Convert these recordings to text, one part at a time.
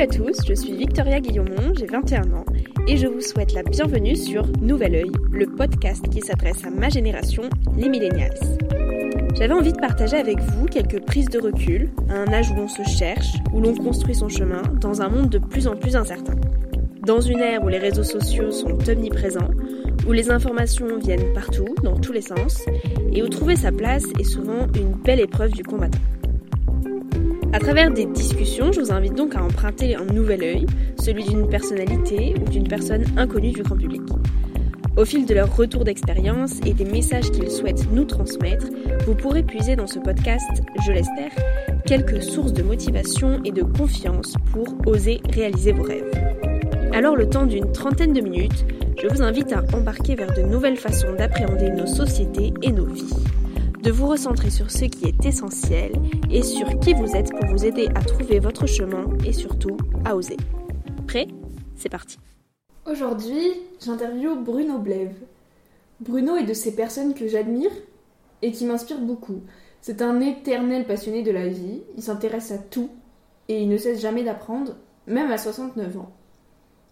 Salut à tous, je suis Victoria Guillaumont, j'ai 21 ans et je vous souhaite la bienvenue sur Nouvel Oeil, le podcast qui s'adresse à ma génération, les millennials. J'avais envie de partager avec vous quelques prises de recul, à un âge où l'on se cherche, où l'on construit son chemin, dans un monde de plus en plus incertain. Dans une ère où les réseaux sociaux sont omniprésents, où les informations viennent partout, dans tous les sens, et où trouver sa place est souvent une belle épreuve du combattant. À travers des discussions, je vous invite donc à emprunter un nouvel œil, celui d'une personnalité ou d'une personne inconnue du grand public. Au fil de leur retour d'expérience et des messages qu'ils souhaitent nous transmettre, vous pourrez puiser dans ce podcast, je l'espère, quelques sources de motivation et de confiance pour oser réaliser vos rêves. Alors le temps d'une trentaine de minutes, je vous invite à embarquer vers de nouvelles façons d'appréhender nos sociétés et nos vies de vous recentrer sur ce qui est essentiel et sur qui vous êtes pour vous aider à trouver votre chemin et surtout à oser. Prêt? C'est parti. Aujourd'hui, j'interviewe Bruno Bleve. Bruno est de ces personnes que j'admire et qui m'inspirent beaucoup. C'est un éternel passionné de la vie, il s'intéresse à tout et il ne cesse jamais d'apprendre, même à 69 ans.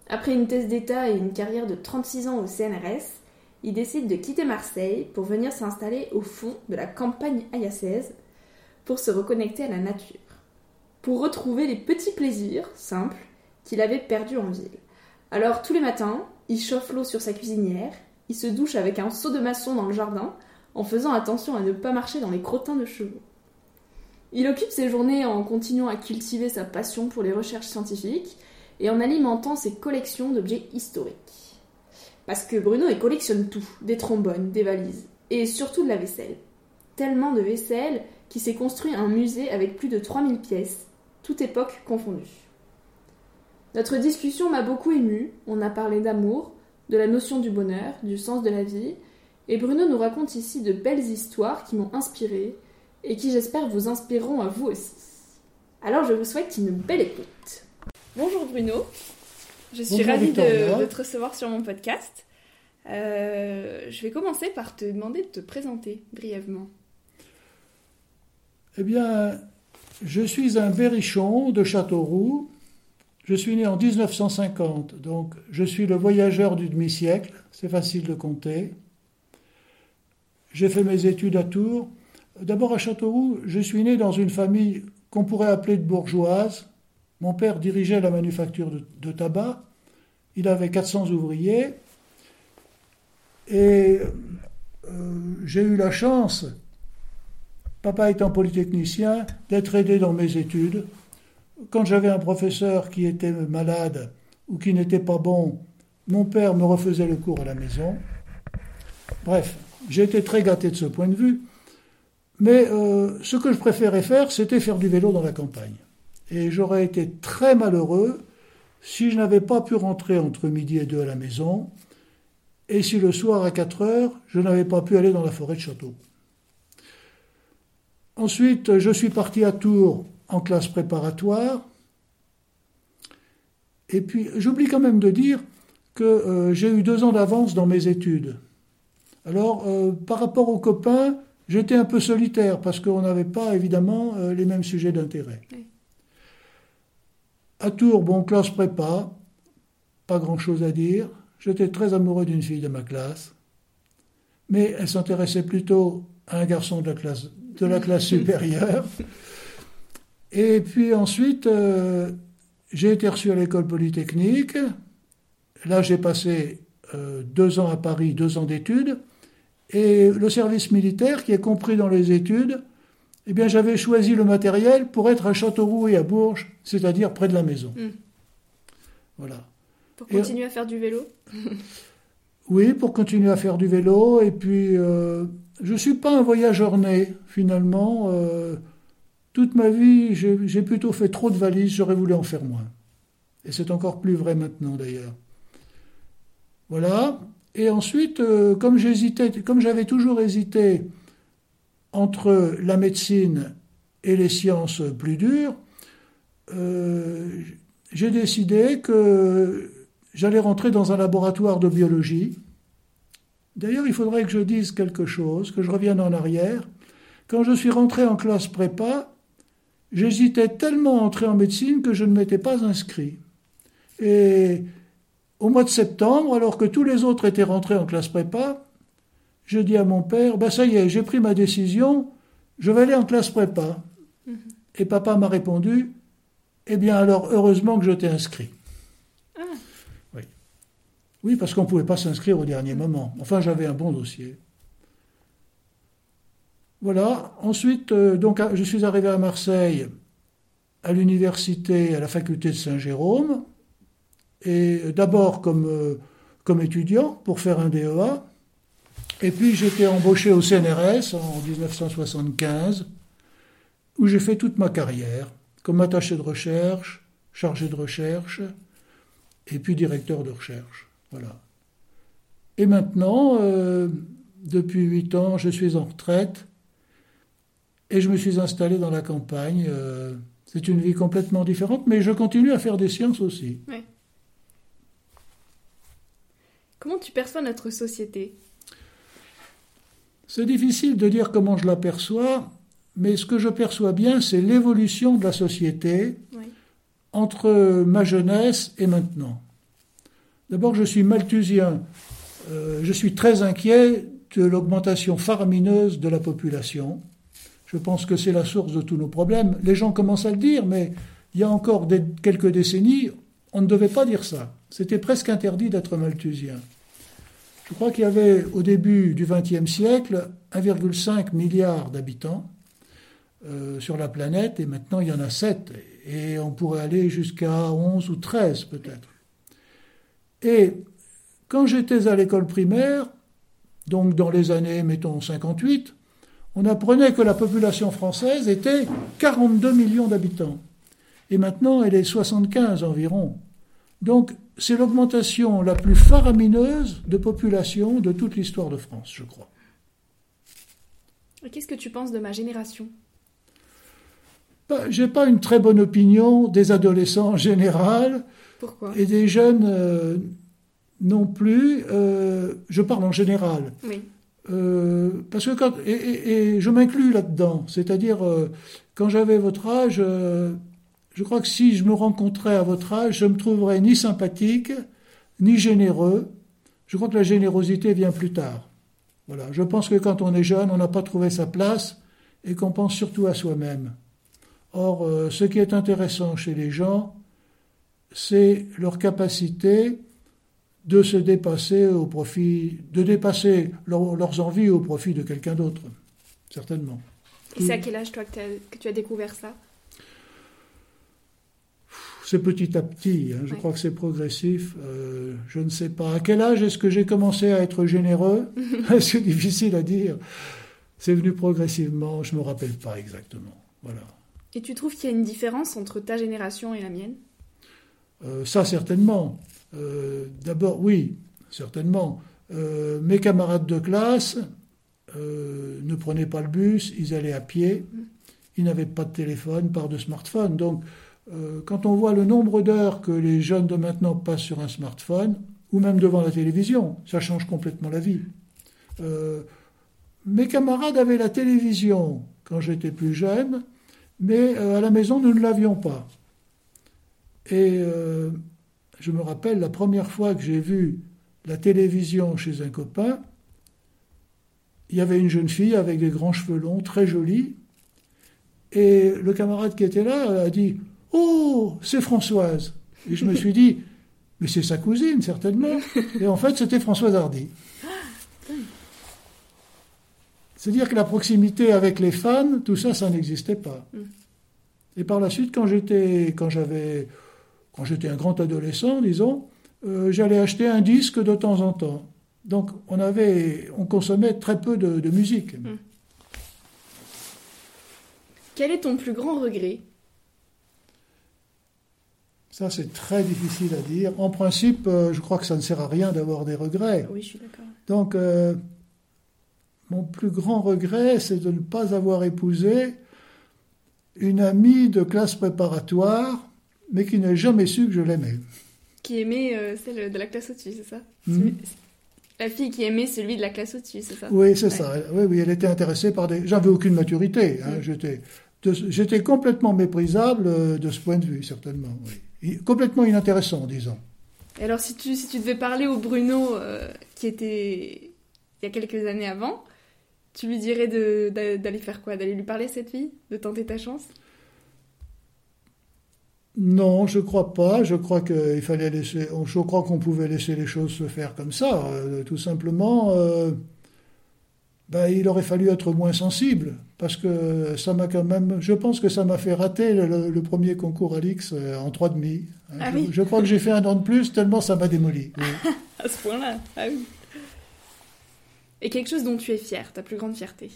Après une thèse d'État et une carrière de 36 ans au CNRS, il décide de quitter Marseille pour venir s'installer au fond de la campagne ayasaise pour se reconnecter à la nature, pour retrouver les petits plaisirs simples qu'il avait perdus en ville. Alors tous les matins, il chauffe l'eau sur sa cuisinière, il se douche avec un seau de maçon dans le jardin en faisant attention à ne pas marcher dans les crottins de chevaux. Il occupe ses journées en continuant à cultiver sa passion pour les recherches scientifiques et en alimentant ses collections d'objets historiques. Parce que Bruno, il collectionne tout. Des trombones, des valises. Et surtout de la vaisselle. Tellement de vaisselle qu'il s'est construit un musée avec plus de 3000 pièces, toute époque confondue. Notre discussion m'a beaucoup émue. On a parlé d'amour, de la notion du bonheur, du sens de la vie. Et Bruno nous raconte ici de belles histoires qui m'ont inspiré et qui j'espère vous inspireront à vous aussi. Alors je vous souhaite une belle écoute. Bonjour Bruno. Je suis ravie de, te recevoir sur mon podcast. Euh, je vais commencer par te demander de te présenter brièvement. Eh bien, je suis un berrichon de Châteauroux. Je suis né en 1950, donc je suis le voyageur du demi-siècle, c'est facile de compter. J'ai fait mes études à Tours. D'abord à Châteauroux, je suis né dans une famille qu'on pourrait appeler de bourgeoise. Mon père dirigeait la manufacture de, tabac. Il avait 400 ouvriers. Et euh, j'ai eu la chance, papa étant polytechnicien, d'être aidé dans mes études. Quand j'avais un professeur qui était malade ou qui n'était pas bon, mon père me refaisait le cours à la maison. Bref, j'ai été très gâté de ce point de vue. Mais euh, ce que je préférais faire, c'était faire du vélo dans la campagne. Et j'aurais été très malheureux si je n'avais pas pu rentrer entre midi et deux à la maison, et si le soir à 4 heures, je n'avais pas pu aller dans la forêt de Château. Ensuite, je suis parti à Tours en classe préparatoire. Et puis, j'oublie quand même de dire que euh, j'ai eu deux ans d'avance dans mes études. Alors, euh, par rapport aux copains, j'étais un peu solitaire parce qu'on n'avait pas évidemment euh, les mêmes sujets d'intérêt. À Tours, bon, classe prépa, pas grand-chose à dire. J'étais très amoureux d'une fille de ma classe, mais elle s'intéressait plutôt à un garçon de la classe, de la classe supérieure. Et puis ensuite, euh, j'ai été reçu à l'école polytechnique. Là, j'ai passé euh, deux ans à Paris, deux ans d'études. Et le service militaire, qui est compris dans les études, eh bien, j'avais choisi le matériel pour être à Châteauroux et à Bourges, c'est-à-dire près de la maison. Mm. Voilà. Pour Et- continuer à faire du vélo Oui, pour continuer à faire du vélo. Et puis, euh, je ne suis pas un voyageur né, finalement. Euh, toute ma vie, j'ai j'ai plutôt fait trop de valises, j'aurais voulu en faire moins. Et c'est encore plus vrai maintenant, d'ailleurs. Voilà. Et ensuite, euh, comme j'hésitais, comme j'avais toujours hésité entre la médecine et les sciences plus dures, euh, j'ai décidé que j'allais rentrer dans un laboratoire de biologie. D'ailleurs, il faudrait que je dise quelque chose, que je revienne en arrière. Quand je suis rentré en classe prépa, j'hésitais tellement à entrer en médecine que je ne m'étais pas inscrit. Et au mois de septembre, alors que tous les autres étaient rentrés en classe prépa, je dis à mon père, bah ça y est, j'ai pris ma décision, je vais aller en classe prépa. Et papa m'a répondu, eh bien alors heureusement que je t'ai inscrit. Ah. Oui. Oui, parce qu'on ne pouvait pas s'inscrire au dernier moment. Enfin, j'avais un bon dossier. Voilà. Ensuite, euh, donc, je suis arrivé à Marseille, à l'université, à la faculté de Saint-Jérôme, et euh, d'abord comme, euh, comme étudiant pour faire un DEA. Et puis j'étais embauché au CNRS en 1975, où j'ai fait toute ma carrière, comme attaché de recherche, chargé de recherche, et puis directeur de recherche. Voilà. Et maintenant, euh, depuis huit ans, je suis en retraite et je me suis installé dans la campagne. euh, c'est une vie complètement différente, mais je continue à faire des sciences aussi. Comment tu perçois notre société? C'est difficile de dire comment je l'aperçois, mais ce que je perçois bien, c'est l'évolution de la société Oui. entre ma jeunesse et maintenant. D'abord, je suis malthusien. Euh, je suis très inquiet de l'augmentation faramineuse de la population. Je pense que c'est la source de tous nos problèmes. Les gens commencent à le dire, mais il y a encore des- quelques décennies, on ne devait pas dire ça. C'était presque interdit d'être malthusien. Je crois qu'il y avait au début du XXe siècle 1,5 milliard d'habitants euh, sur la planète, et maintenant il y en a 7, et on pourrait aller jusqu'à 11 ou 13 peut-être. Et quand j'étais à l'école primaire, donc dans les années, mettons, 58, on apprenait que la population française était 42 millions d'habitants. Et maintenant, elle est 75 environ. Donc, c'est l'augmentation la plus faramineuse de population de toute l'histoire de France, je crois. Et qu'est-ce que tu penses de ma génération? Bah, J'ai pas une très bonne opinion des adolescents en général Pourquoi? et des jeunes euh, non plus. Euh, je parle en général. Oui. Euh, parce que quand, et, et- et je m'inclus là-dedans, c'est-à-dire quand j'avais votre âge, je crois que si je me rencontrais à votre âge, je me trouverais ni sympathique, ni généreux. Je crois que la générosité vient plus tard. Voilà, je pense que quand on est jeune, on n'a pas trouvé sa place et qu'on pense surtout à soi-même. Or, euh, ce qui est intéressant chez les gens, c'est leur capacité de se dépasser au profit, de dépasser leur- leurs envies au profit de quelqu'un d'autre, certainement. Et c'est à quel âge, toi, que tu as découvert ça? C'est petit à petit, hein, je Ouais. crois que c'est progressif. euh, je ne sais pas. À quel âge est-ce que j'ai commencé à être généreux C'est difficile à dire. C'est venu progressivement, je ne me rappelle pas exactement. Voilà. Et tu trouves qu'il y a une différence entre ta génération et la mienne? Euh, ça, certainement. Euh, D'abord, oui, certainement. Mes camarades de classe ne prenaient pas le bus, ils allaient à pied, ils n'avaient pas de téléphone, pas de smartphone. Donc, euh, quand on voit le nombre d'heures que les jeunes de maintenant passent sur un smartphone, ou même devant la télévision, ça change complètement la vie. Euh, mes camarades avaient la télévision quand j'étais plus jeune, mais à la maison, nous ne l'avions pas. Et je me rappelle la première fois que j'ai vu la télévision chez un copain, il y avait une jeune fille avec des grands cheveux longs, très jolie, et le camarade qui était là a dit Oh, c'est Françoise. Et je me suis dit Mais c'est sa cousine, certainement. Et en fait, c'était Françoise Hardy. C'est-à-dire que la proximité avec les fans, tout ça, ça n'existait pas. Et par la suite, quand j'étais, quand j'avais, quand j'étais un grand adolescent, disons, euh, j'allais acheter un disque de temps en temps. Donc on avait, on consommait très peu de, musique. Hmm. Quel est ton plus grand regret? Ça, c'est très difficile à dire. En principe, euh, je crois que ça ne sert à rien d'avoir des regrets. Oui, je suis d'accord. Donc, euh, mon plus grand regret, c'est de ne pas avoir épousé une amie de classe préparatoire, mais qui n'a jamais su que je l'aimais. Qui aimait euh, celle de la classe au-dessus, c'est ça? Hmm. La fille qui aimait celui de la classe au-dessus, c'est ça? Oui, c'est ça. Oui, oui, elle était intéressée par des. J'avais aucune maturité. Hein. J'étais, j'étais complètement méprisable de ce point de vue, certainement. Complètement inintéressant, disons. Et alors, si tu, si tu devais parler au Bruno euh, qui était il y a quelques années avant, tu lui dirais d'aller faire quoi? D'aller lui parler à cette fille? De tenter ta chance? Non, je crois pas. Je crois qu'il fallait laisser. Je crois qu'on pouvait laisser les choses se faire comme ça. Euh, tout simplement, euh, ben, il aurait fallu être moins sensible parce que ça m'a quand même. Je pense que ça m'a fait rater le, premier concours Alix euh, en trois demi. Hein, ah je, crois que j'ai fait un an de plus tellement ça m'a démoli. à ce point-là. Ah oui. Et quelque chose dont tu es fier, ta plus grande fierté?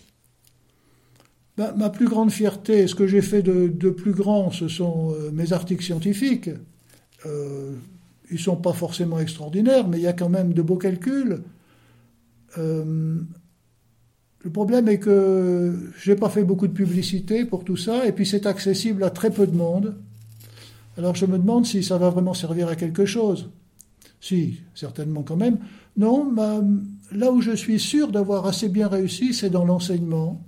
Bah, ma plus grande fierté, ce que j'ai fait de, plus grand, ce sont euh, mes articles scientifiques. Euh, ils ne sont pas forcément extraordinaires, mais il y a quand même de beaux calculs. Euh, le problème est que je n'ai pas fait beaucoup de publicité pour tout ça, et puis c'est accessible à très peu de monde. Alors je me demande si ça va vraiment servir à quelque chose. Si, certainement quand même. Non, là où je suis sûr d'avoir assez bien réussi, c'est dans l'enseignement.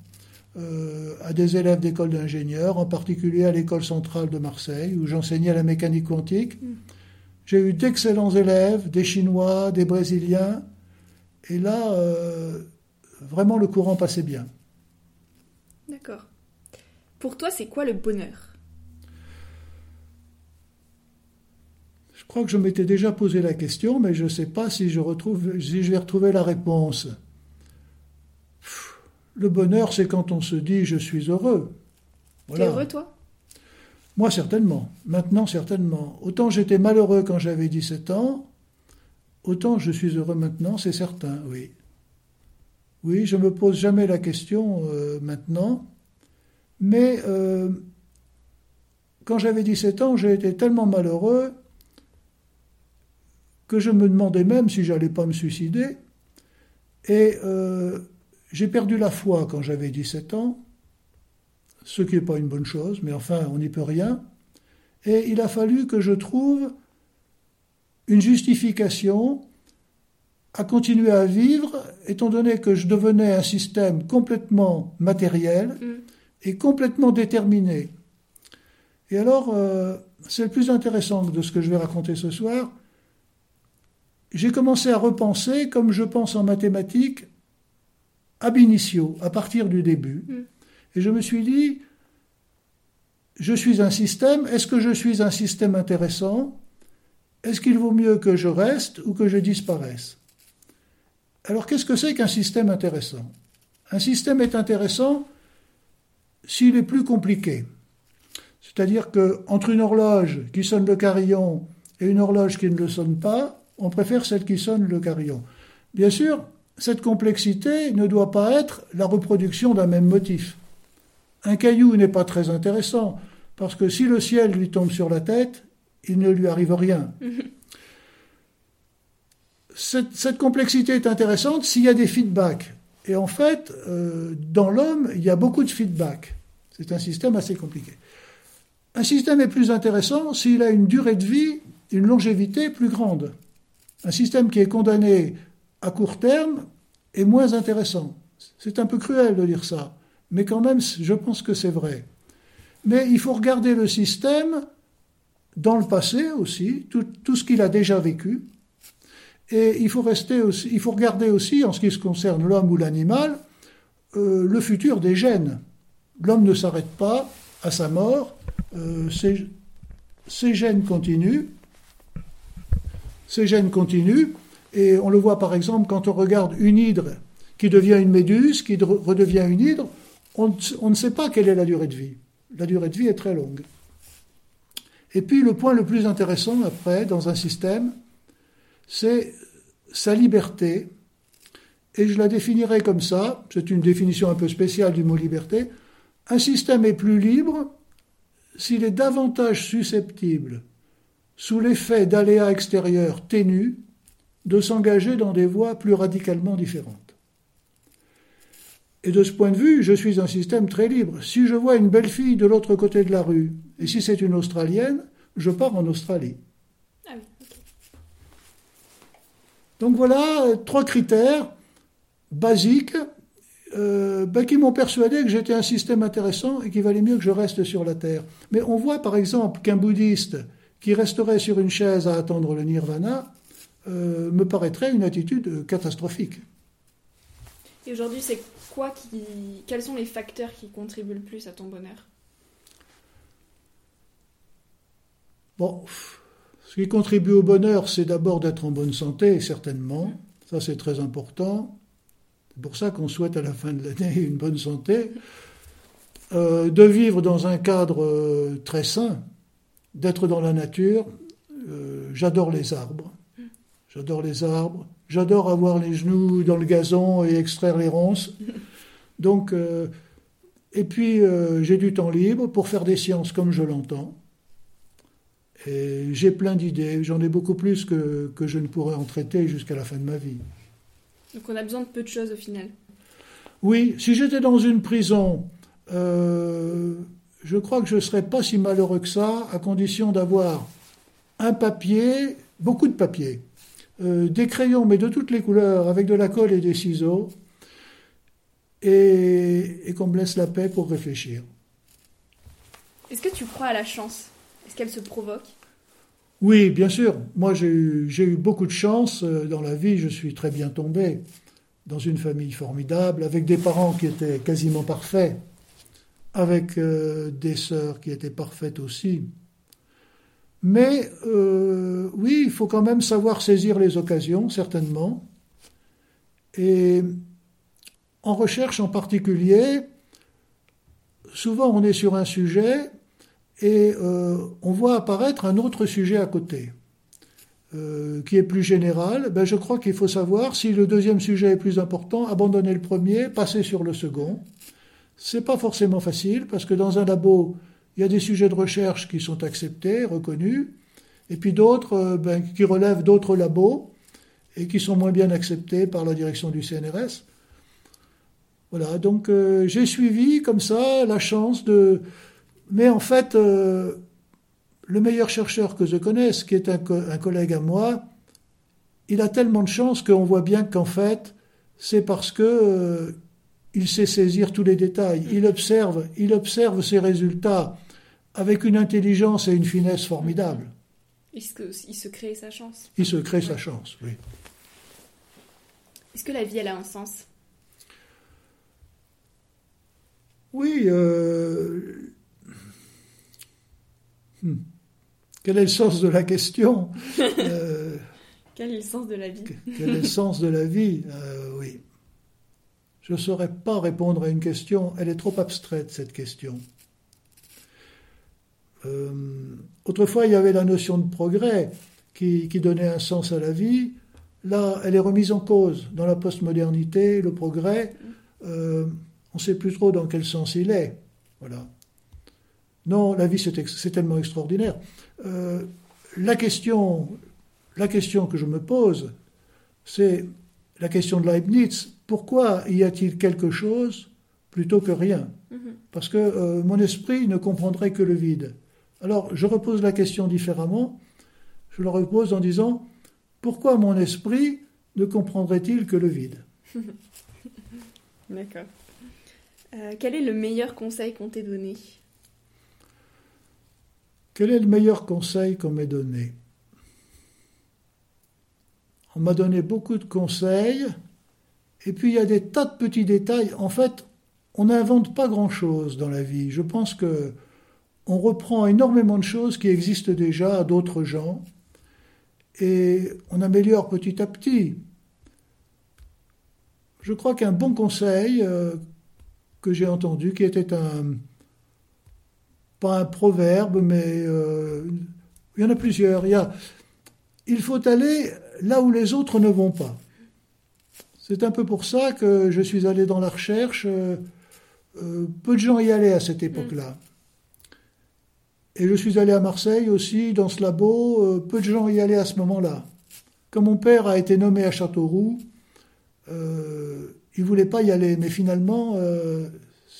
Euh, à des élèves d'école d'ingénieurs, en particulier à l'école centrale de Marseille, où j'enseignais la mécanique quantique. Mm. J'ai eu d'excellents élèves, des Chinois, des Brésiliens, et là, euh, vraiment, le courant passait bien. D'accord. Pour toi, c'est quoi le bonheur? Je crois que je m'étais déjà posé la question, mais je ne sais pas si je, retrouve, si je vais retrouver la réponse. Le bonheur, c'est quand on se dit je suis heureux. Voilà. T'es heureux, toi? Moi, certainement. Maintenant, certainement. Autant j'étais malheureux quand j'avais 17 ans, autant je suis heureux maintenant, c'est certain, oui. Oui, je ne me pose jamais la question euh, maintenant, mais euh, quand j'avais 17 ans, j'ai été tellement malheureux que je me demandais même si j'allais pas me suicider. Et euh, j'ai perdu la foi quand j'avais 17 ans, ce qui n'est pas une bonne chose, mais enfin, on n'y peut rien. Et il a fallu que je trouve une justification à continuer à vivre, étant donné que je devenais un système complètement matériel mm. et complètement déterminé. Et alors, euh, c'est le plus intéressant de ce que je vais raconter ce soir. J'ai commencé à repenser, comme je pense en mathématiques, ab initio, à partir du début. Mm. Et je me suis dit, je suis un système, est-ce que je suis un système intéressant? Est-ce qu'il vaut mieux que je reste ou que je disparaisse? Alors qu'est-ce que c'est qu'un système intéressant? Un système est intéressant s'il est plus compliqué. C'est-à-dire qu'entre une horloge qui sonne le carillon et une horloge qui ne le sonne pas, on préfère celle qui sonne le carillon. Bien sûr, cette complexité ne doit pas être la reproduction d'un même motif. Un caillou n'est pas très intéressant, parce que si le ciel lui tombe sur la tête, il ne lui arrive rien. cette, complexité est intéressante s'il y a des feedbacks. Et en fait, euh, dans l'homme, il y a beaucoup de feedbacks. C'est un système assez compliqué. Un système est plus intéressant s'il a une durée de vie, une longévité plus grande. Un système qui est condamné à court terme est moins intéressant. C'est un peu cruel de dire ça, mais quand même, je pense que c'est vrai. Mais il faut regarder le système dans le passé aussi, tout, ce qu'il a déjà vécu. Et il faut, regarder aussi, en ce qui concerne l'homme ou l'animal, euh, le futur des gènes. L'homme ne s'arrête pas à sa mort, euh, ces, gènes continuent, ces gènes continuent, et on le voit par exemple quand on regarde une hydre qui devient une méduse, qui redevient une hydre, on ne sait pas quelle est la durée de vie. La durée de vie est très longue. Et puis le point le plus intéressant après dans un système, c'est sa liberté. Et je la définirai comme ça, c'est une définition un peu spéciale du mot liberté. Un système est plus libre s'il est davantage susceptible, sous l'effet d'aléas extérieurs ténus, de s'engager dans des voies plus radicalement différentes. Et de ce point de vue, je suis un système très libre. Si je vois une belle fille de l'autre côté de la rue, et si c'est une Australienne, je pars en Australie. Ah Donc voilà euh, trois critères basiques euh, ben, qui m'ont persuadé que j'étais un système intéressant et qu'il valait mieux que je reste sur la Terre. Mais on voit par exemple qu'un bouddhiste qui resterait sur une chaise à attendre le nirvana euh, me paraîtrait une attitude catastrophique. Et aujourd'hui, c'est quoi qui, quels sont les facteurs qui contribuent le plus à ton bonheur? Bon, ce qui contribue au bonheur, c'est d'abord d'être en bonne santé, certainement. Ça, c'est très important. C'est pour ça qu'on souhaite à la fin de l'année une bonne santé. Euh, de vivre dans un cadre euh, très sain, d'être dans la nature. Euh, j'adore les arbres. J'adore les arbres. J'adore avoir les genoux dans le gazon et extraire les ronces. Donc, et puis j'ai du temps libre pour faire des sciences comme je l'entends. Et j'ai plein d'idées. J'en ai beaucoup plus que, que je ne pourrais en traiter jusqu'à la fin de ma vie. Donc on a besoin de peu de choses au final. Oui, si j'étais dans une prison, euh, je crois que je ne serais pas si malheureux que ça, à condition d'avoir un papier, beaucoup de papier, euh, des crayons, mais de toutes les couleurs, avec de la colle et des ciseaux, et, qu'on me laisse la paix pour réfléchir. Est-ce que tu crois à la chance? Est-ce qu'elle se provoque? Oui, bien sûr. Moi, j'ai eu, beaucoup de chance euh, dans la vie. Je suis très bien tombé dans une famille formidable, avec des parents qui étaient quasiment parfaits, avec euh, des sœurs qui étaient parfaites aussi. Mais euh, oui, il faut quand même savoir saisir les occasions, certainement. Et en recherche en particulier, souvent on est sur un sujet et euh, on voit apparaître un autre sujet à côté, euh, qui est plus général. Ben, je crois qu'il faut savoir si le deuxième sujet est plus important, abandonner le premier, passer sur le second. C'est pas forcément facile parce que dans un labo, il y a des sujets de recherche qui sont acceptés, reconnus, et puis d'autres euh, ben, qui relèvent d'autres labos et qui sont moins bien acceptés par la direction du CNRS. Voilà, donc j'ai suivi comme ça la chance de... Mais en fait, euh, le meilleur chercheur que je connaisse, qui est un, un, collègue à moi, il a tellement de chance qu'on voit bien qu'en fait, c'est parce que il sait saisir tous les détails. Il observe, il observe ses résultats avec une intelligence et une finesse formidables. Il se, crée sa chance? Il se crée sa chance, oui. Est-ce que la vie, elle a un sens? Oui. Euh, hmm. Quel est le sens de la question euh, Quel est le sens de la vie Quel est le sens de la vie euh, Oui. Je ne saurais pas répondre à une question, elle est trop abstraite, cette question. Euh, autrefois, il y avait la notion de progrès qui, donnait un sens à la vie. Là, elle est remise en cause. Dans la postmodernité, le progrès, euh, on ne sait plus trop dans quel sens il est. Voilà. Non, la vie, c'est tellement extraordinaire. Euh, la, question, la question que je me pose, c'est la question de Leibniz. Pourquoi y a-t-il quelque chose plutôt que rien? Mm-hmm. Parce que mon esprit ne comprendrait que le vide. Alors, je repose la question différemment. Je la repose en disant Pourquoi mon esprit ne comprendrait-il que le vide? D'accord. Euh, quel est le meilleur conseil qu'on t'ait donné? Quel est le meilleur conseil qu'on m'ait donné? On m'a donné beaucoup de conseils, et puis il y a des tas de petits détails. En fait, on n'invente pas grand-chose dans la vie. Je pense que on reprend énormément de choses qui existent déjà à d'autres gens, et on améliore petit à petit. Je crois qu'un bon conseil euh, que j'ai entendu, qui était un, pas un proverbe, mais euh, il y en a plusieurs. Il, y a, il faut aller là où les autres ne vont pas. C'est un peu pour ça que je suis allé dans la recherche. Euh, peu de gens y allaient à cette époque-là. Et je suis allé à Marseille aussi, dans ce labo, peu de gens y allaient à ce moment-là. Quand mon père a été nommé à Châteauroux, euh, il ne voulait pas y aller, mais finalement, euh,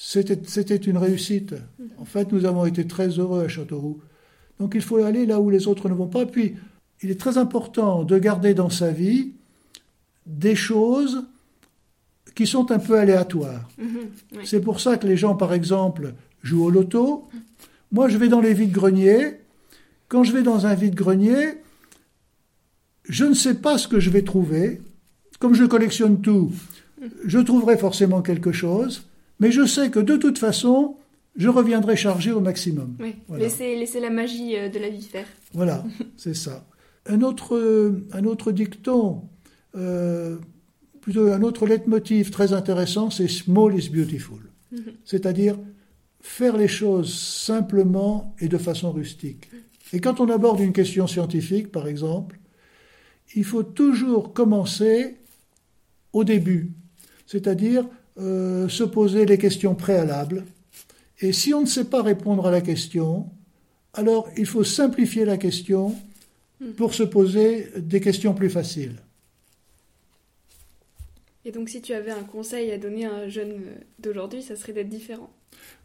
c'était une réussite. En fait, nous avons été très heureux à Châteauroux. Donc il faut aller là où les autres ne vont pas. Puis, il est très important de garder dans sa vie des choses qui sont un peu aléatoires. Mhm, C'est pour ça que les gens, par exemple, jouent au loto. Moi, je vais dans les vides-greniers. Quand je vais dans un vide-grenier, je ne sais pas ce que je vais trouver. Comme je collectionne tout, je trouverai forcément quelque chose, mais je sais que de toute façon, je reviendrai chargé au maximum. Oui, laissez, la magie euh, de la vie faire. Voilà, c'est ça. Un autre, un autre dicton, euh, plutôt un autre leitmotiv très intéressant, c'est small is beautiful. Mhm. C'est-à-dire faire les choses simplement et de façon rustique. Et quand on aborde une question scientifique, par exemple, il faut toujours commencer au début, c'est-à-dire euh, se poser les questions préalables. Et si on ne sait pas répondre à la question, alors il faut simplifier la question pour se poser des questions plus faciles. Et donc si tu avais un conseil à donner à un jeune d'aujourd'hui, ça serait d'être différent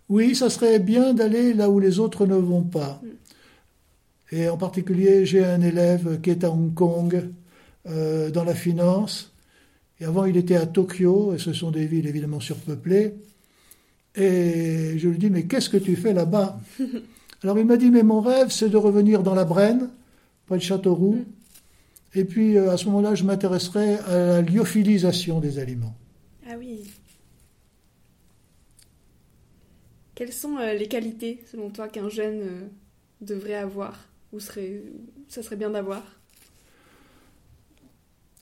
Oui, ça serait bien d'aller là où les autres ne vont pas. Mm. Et en particulier, j'ai un élève qui est à Hong Kong euh, dans la finance et avant, il était à Tokyo, et ce sont des villes évidemment surpeuplées. Et je lui dis, mais qu'est-ce que tu fais là-bas Alors il m'a dit, mais mon rêve, c'est de revenir dans la Brenne, près de Châteauroux. Mm. Et puis euh, à ce moment-là, je m'intéresserai à la lyophilisation des aliments. Ah oui. Quelles sont euh, les qualités, selon toi, qu'un jeune euh, devrait avoir Ou serait, ça serait bien d'avoir?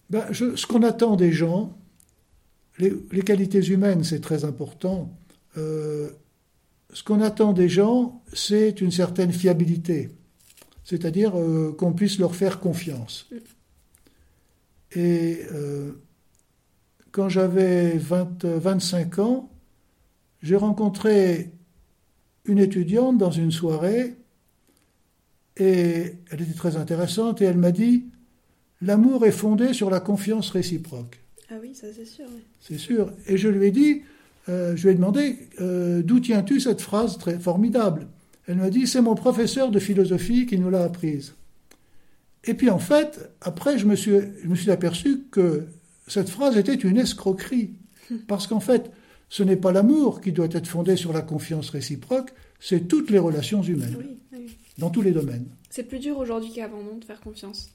Ben, ce qu'on attend des gens, les, qualités humaines, c'est très important. Euh, ce qu'on attend des gens, c'est une certaine fiabilité, c'est-à-dire euh, qu'on puisse leur faire confiance. Et euh, quand j'avais 25 ans, j'ai rencontré une étudiante dans une soirée, et elle était très intéressante, et elle m'a dit, L'amour est fondé sur la confiance réciproque. Ah oui, ça c'est sûr. C'est sûr. Et je lui ai dit, euh, je lui ai demandé, euh, d'où tiens-tu cette phrase très formidable? Elle m'a dit, c'est mon professeur de philosophie qui nous l'a apprise. Et puis en fait, après, je me suis, je me suis aperçu que cette phrase était une escroquerie. Parce qu'en fait, ce n'est pas l'amour qui doit être fondé sur la confiance réciproque, c'est toutes les relations humaines. Dans tous les domaines. C'est plus dur aujourd'hui qu'avant, non, de faire confiance?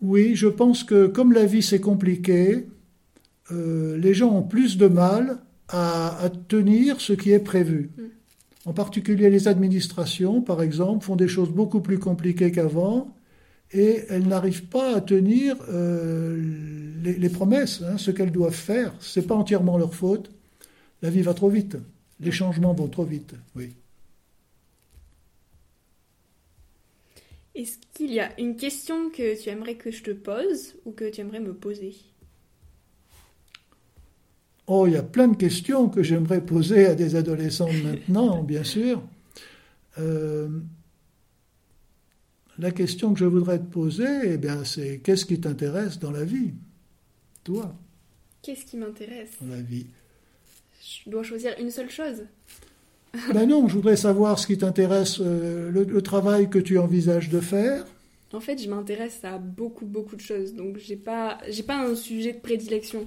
Oui, je pense que comme la vie c'est compliqué, euh, les gens ont plus de mal à, tenir ce qui est prévu. Mm. En particulier les administrations, par exemple, font des choses beaucoup plus compliquées qu'avant et elles n'arrivent pas à tenir euh, les, promesses, hein, ce qu'elles doivent faire. Ce n'est pas entièrement leur faute. La vie va trop vite. Les changements vont trop vite. Oui. Est-ce qu'il y a une question que tu aimerais que je te pose ou que tu aimerais me poser? Oh, il y a plein de questions que j'aimerais poser à des adolescents maintenant, bien sûr. Euh, la question que je voudrais te poser, eh bien, c'est qu'est-ce qui t'intéresse dans la vie? Toi. Qu'est-ce qui m'intéresse? Dans la vie. Je dois choisir une seule chose ben non, je voudrais savoir ce qui t'intéresse, euh, le, travail que tu envisages de faire, En fait, je m'intéresse à beaucoup, beaucoup de choses. Donc, j'ai pas, j'ai pas un sujet de prédilection.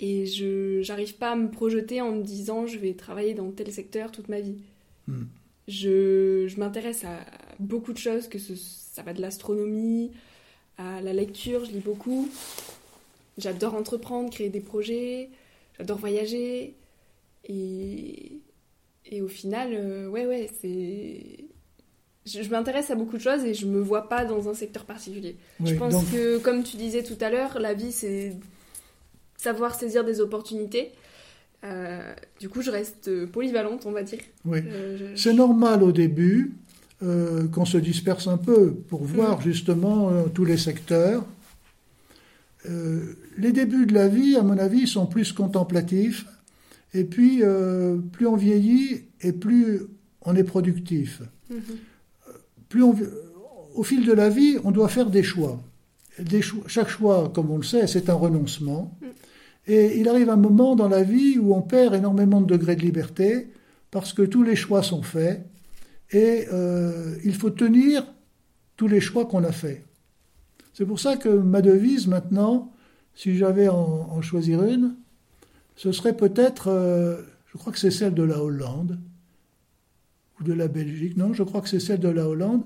Et je j'arrive pas à me projeter en me disant je vais travailler dans tel secteur toute ma vie. Hmm. Je, je m'intéresse à beaucoup de choses, que ce, ça va de l'astronomie à la lecture, je lis beaucoup. J'adore entreprendre, créer des projets, j'adore voyager. Et, et au final, euh, ouais, ouais, c'est. Je, je m'intéresse à beaucoup de choses et je me vois pas dans un secteur particulier. je pense donc- que, comme tu disais tout à l'heure, la vie, c'est savoir saisir des opportunités. Euh, du coup, je reste polyvalente, on va dire. oui. Euh, je- C'est normal au début euh, qu'on se disperse un peu pour voir Mm. justement tous les secteurs. Les débuts de la vie, à mon avis, sont plus contemplatifs. Et puis, euh, plus on vieillit et plus on est productif. Mhm. Plus on, au fil de la vie, on doit faire des choix. Des choix- Chaque choix, comme on le sait, c'est un renoncement. Et il arrive un moment dans la vie où on perd énormément de degrés de liberté parce que tous les choix sont faits et euh, il faut tenir tous les choix qu'on a faits. C'est pour ça que ma devise maintenant, si j'avais en choisir une, ce serait peut-être, euh, je crois que c'est celle de la Hollande ou de la Belgique, non, je crois que c'est celle de la Hollande,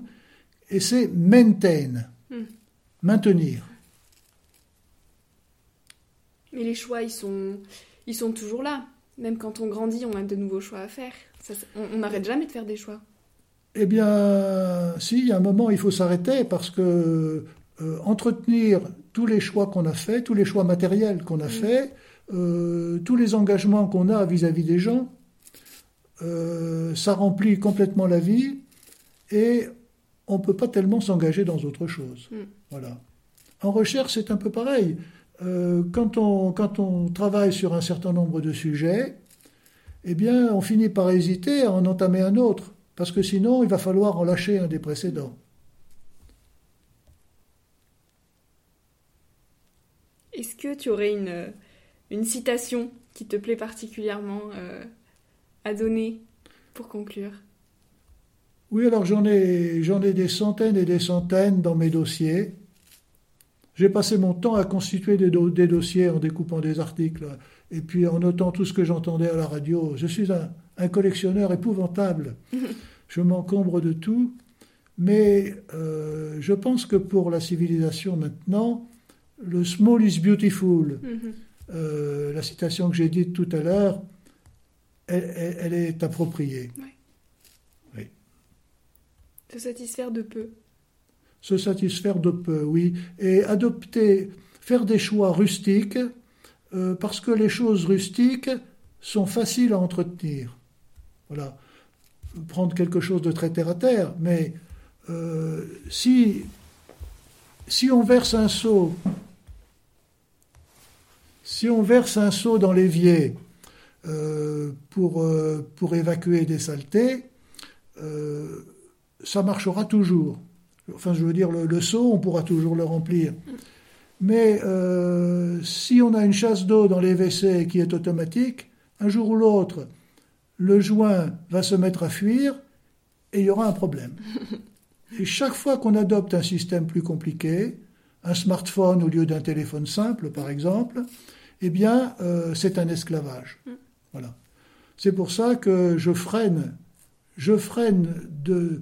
et c'est maintain, Hmm. maintenir. Mais les choix, ils sont, ils sont toujours là. Même quand on grandit, on a de nouveaux choix à faire. Ça, on n'arrête jamais de faire des choix. Eh bien, si, il y a un moment, il faut s'arrêter parce que euh, entretenir tous les choix qu'on a faits, tous les choix matériels qu'on a faits, euh, tous les engagements qu'on a vis-à-vis des gens, euh, ça remplit complètement la vie et on ne peut pas tellement s'engager dans autre chose. Mm. Voilà. En recherche, c'est un peu pareil. Euh, quand, on, quand on travaille sur un certain nombre de sujets, eh bien, on finit par hésiter à en entamer un autre, parce que sinon, il va falloir en lâcher un des précédents. Est-ce que tu aurais une, une citation qui te plaît particulièrement euh, à donner pour conclure Oui, alors j'en ai, j'en ai des centaines et des centaines dans mes dossiers. J'ai passé mon temps à constituer des, do- des dossiers en découpant des articles et puis en notant tout ce que j'entendais à la radio. Je suis un, un collectionneur épouvantable. Je m'encombre de tout. Mais euh, je pense que pour la civilisation maintenant, le small is beautiful, Mhm. Euh, la citation que j'ai dite tout à l'heure, elle- elle- elle est appropriée. Se satisfaire de peu. Se satisfaire de peu, oui, et adopter, faire des choix rustiques, euh, parce que les choses rustiques sont faciles à entretenir. Voilà. Prendre quelque chose de très terre à terre, mais euh, si, si on verse un seau, si on verse un seau dans l'évier euh, pour, euh, pour évacuer des saletés, euh, ça marchera toujours. Enfin, je veux dire, le, le seau, on pourra toujours le remplir. Mais si on a une chasse d'eau dans les WC qui est automatique, un jour ou l'autre, le joint va se mettre à fuir et il y aura un problème. Et chaque fois qu'on adopte un système plus compliqué, un smartphone au lieu d'un téléphone simple, par exemple, eh bien, euh, c'est un esclavage. Voilà. C'est pour ça que je freine, je freine de,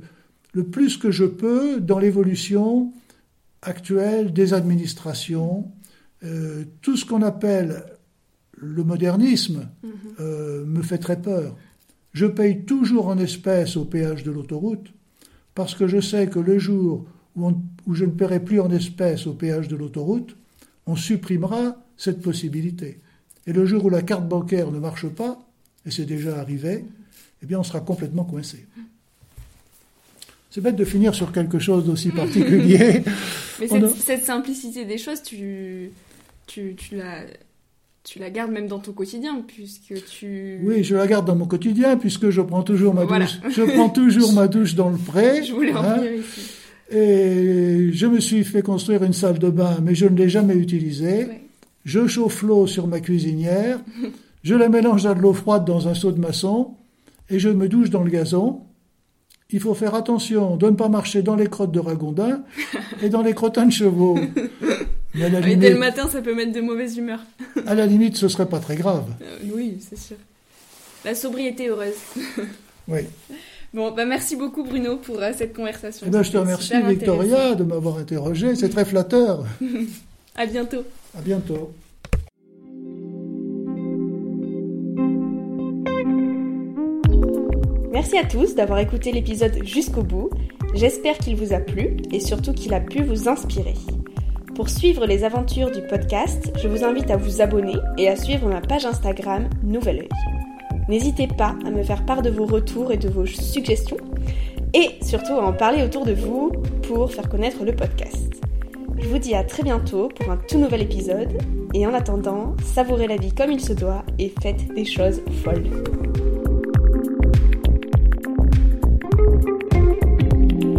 le plus que je peux dans l'évolution actuelle des administrations. Euh, tout ce qu'on appelle le modernisme euh, me fait très peur. Je paye toujours en espèces au péage de l'autoroute parce que je sais que le jour où, on- où je ne paierai plus en espèces au péage de l'autoroute, on supprimera cette possibilité. Et le jour où la carte bancaire ne marche pas, et c'est déjà arrivé, eh bien on sera complètement coincé. C'est bête de finir sur quelque chose d'aussi particulier. Mais cette, a- cette simplicité des choses, tu, tu, tu, la, tu la gardes même dans ton quotidien, puisque tu... Oui, je la garde dans mon quotidien puisque je prends toujours ma Voilà. douche. Je prends toujours ma douche dans le pré. Je voulais en hein, venir ici. Et je me suis fait construire une salle de bain, mais je ne l'ai jamais utilisée. Je chauffe l'eau sur ma cuisinière. je la mélange à de l'eau froide dans un seau de maçon et je me douche dans le gazon. il faut faire attention de ne pas marcher dans les crottes de ragondins et dans les crottins de chevaux. Mais limite, dès le matin, ça peut mettre de mauvaise humeur. à la limite, ce serait pas très grave. Euh, oui, c'est sûr. La sobriété heureuse. oui. Bon, bah merci beaucoup Bruno pour euh, cette conversation. Eh ben, je te remercie Victoria de m'avoir interrogé, c'est très flatteur. à bientôt. À bientôt. Merci à tous d'avoir écouté l'épisode jusqu'au bout. J'espère qu'il vous a plu et surtout qu'il a pu vous inspirer. Pour suivre les aventures du podcast, je vous invite à vous abonner et à suivre ma page Instagram Nouvel Oeil. N'hésitez pas à me faire part de vos retours et de vos suggestions et surtout à en parler autour de vous pour faire connaître le podcast. Je vous dis à très bientôt pour un tout nouvel épisode et en attendant, savourez la vie comme il se doit et faites des choses folles.